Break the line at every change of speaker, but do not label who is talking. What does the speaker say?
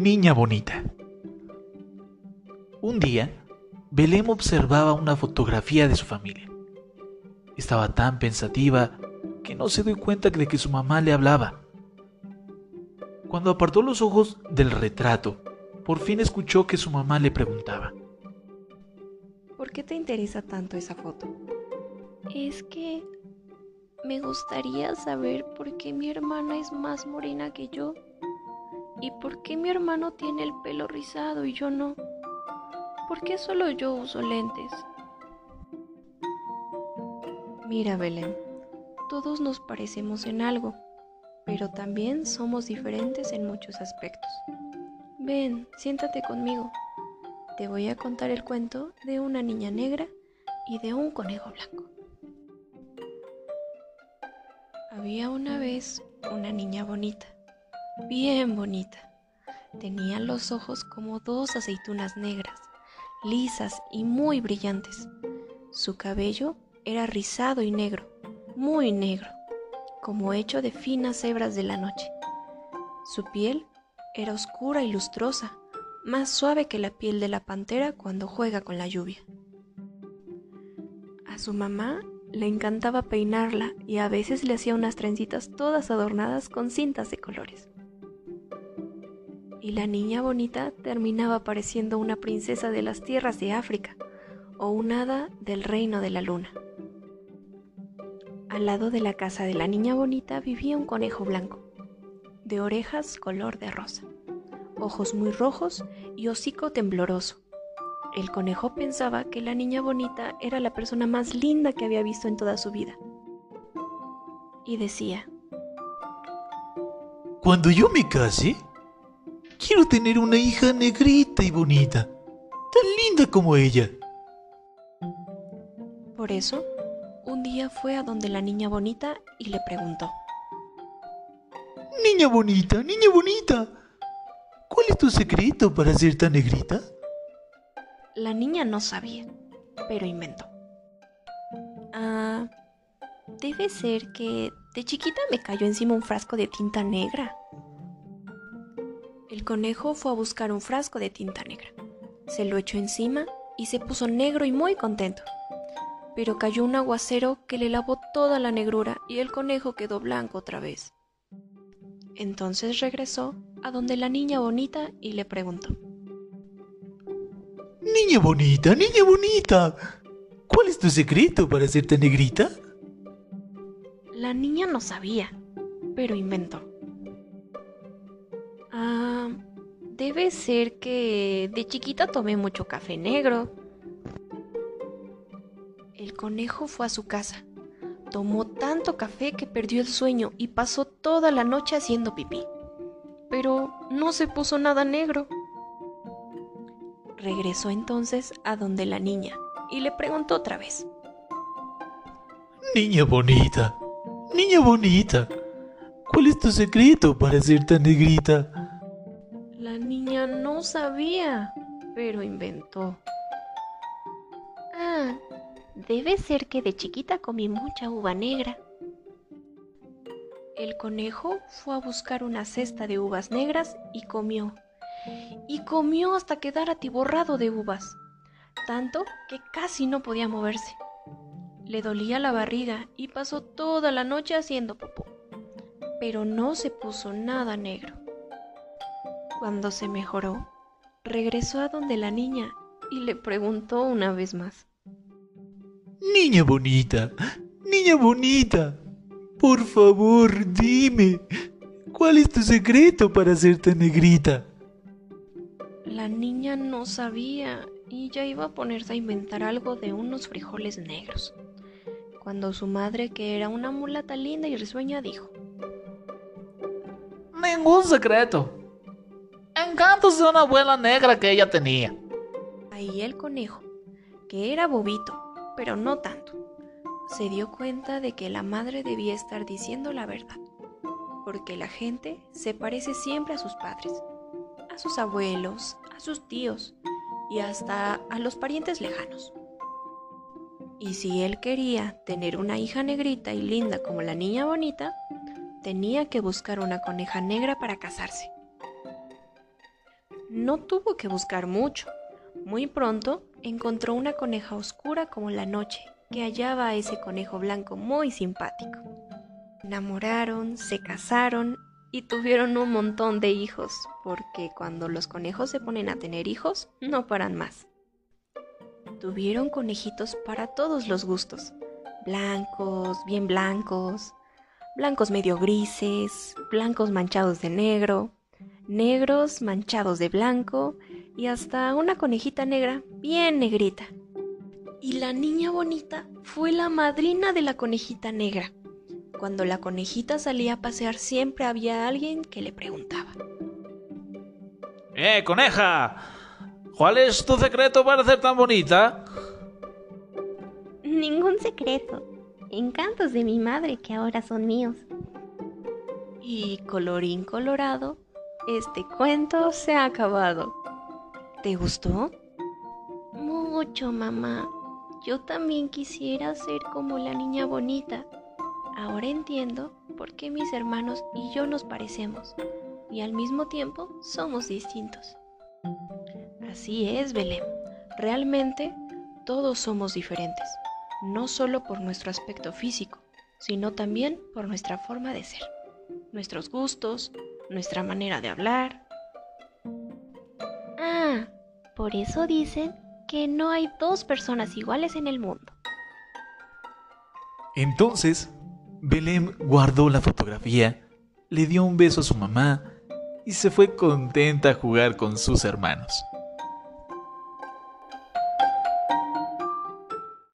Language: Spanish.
Niña bonita. Un día, Belén observaba una fotografía de su familia. Estaba tan pensativa que no se dio cuenta de que su mamá le hablaba. Cuando apartó los ojos del retrato, por fin escuchó que su mamá le preguntaba.
¿Por qué te interesa tanto esa foto?
Es que me gustaría saber por qué mi hermana es más morena que yo y por qué mi hermano tiene el pelo rizado y yo no. ¿Por qué solo yo uso lentes?
Mira, Belén, todos nos parecemos en algo, pero también somos diferentes en muchos aspectos. Ven, siéntate conmigo. Te voy a contar el cuento de una niña negra y de un conejo blanco. Había una vez una niña bonita, bien bonita. Tenía los ojos como dos aceitunas negras, lisas y muy brillantes. Su cabello era rizado y negro, muy negro, como hecho de finas hebras de la noche. Su piel era oscura y lustrosa, más suave que la piel de la pantera cuando juega con la lluvia. A su mamá le encantaba peinarla y a veces le hacía unas trencitas todas adornadas con cintas de colores. Y la niña bonita terminaba pareciendo una princesa de las tierras de África o un hada del reino de la luna. Al lado de la casa de la niña bonita vivía un conejo blanco, de orejas color de rosa, ojos muy rojos y hocico tembloroso el conejo pensaba que la niña bonita era la persona más linda que había visto en toda su vida. Y decía,
Cuando yo me case, quiero tener una hija negrita y bonita, tan linda como ella.
Por eso, un día fue a donde la niña bonita y le preguntó,
Niña bonita, niña bonita, ¿cuál es tu secreto para ser tan negrita?
La niña no sabía, pero inventó. Ah, debe ser que de chiquita me cayó encima un frasco de tinta negra. El conejo fue a buscar un frasco de tinta negra. Se lo echó encima y se puso negro y muy contento. Pero cayó un aguacero que le lavó toda la negrura y el conejo quedó blanco otra vez. Entonces regresó a donde la niña bonita y le preguntó.
Niña bonita, niña bonita. ¿Cuál es tu secreto para hacerte negrita?
La niña no sabía, pero inventó. Debe ser que de chiquita tomé mucho café negro. El conejo fue a su casa. Tomó tanto café que perdió el sueño y pasó toda la noche haciendo pipí. Pero no se puso nada negro. Regresó entonces a donde la niña y le preguntó otra vez.
Niña bonita, niña bonita, ¿cuál es tu secreto para ser tan negrita?
No sabía, pero inventó.
Ah, debe ser que de chiquita comí mucha uva negra.
El conejo fue a buscar una cesta de uvas negras y comió y comió hasta quedar atiborrado de uvas, tanto que casi no podía moverse. Le dolía la barriga y pasó toda la noche haciendo popó, pero no se puso nada negro. Cuando se mejoró, regresó a donde la niña y le preguntó una vez más.
Niña bonita, niña bonita, por favor dime, ¿cuál es tu secreto para hacerte negrita?
La niña no sabía y ya iba a ponerse a inventar algo de unos frijoles negros, cuando su madre, que era una mulata linda y risueña, dijo,
Ningún secreto. Encantos de una abuela negra que ella tenía.
Ahí el conejo, que era bobito, pero no tanto, se dio cuenta de que la madre debía estar diciendo la verdad, porque la gente se parece siempre a sus padres a sus abuelos, a sus tíos y hasta a los parientes lejanos. Y si él quería tener una hija negrita y linda como la niña bonita, tenía que buscar una coneja negra para casarse. No tuvo que buscar mucho. Muy pronto encontró una coneja oscura como la noche, que hallaba a ese conejo blanco muy simpático. Enamoraron, se casaron y tuvieron un montón de hijos, porque cuando los conejos se ponen a tener hijos, no paran más. Tuvieron conejitos para todos los gustos, blancos, bien blancos, blancos medio grises, blancos manchados de negro, negros manchados de blanco y hasta una conejita negra bien negrita. Y la niña bonita fue la madrina de la conejita negra. Cuando la conejita salía a pasear siempre había alguien que le preguntaba.
¡Eh, coneja! ¿Cuál es tu secreto para ser tan bonita?
Ningún secreto. Encantos de mi madre que ahora son míos.
Y colorín colorado, este cuento se ha acabado. ¿Te gustó?
Mucho, mamá. Yo también quisiera ser como la niña bonita. Ahora entiendo por qué mis hermanos y yo nos parecemos y al mismo tiempo somos distintos.
Así es, Belén. Realmente todos somos diferentes, no solo por nuestro aspecto físico, sino también por nuestra forma de ser, nuestros gustos, nuestra manera de hablar.
Ah, por eso dicen que no hay dos personas iguales en el mundo.
Entonces, Belén guardó la fotografía, le dio un beso a su mamá y se fue contenta a jugar con sus hermanos.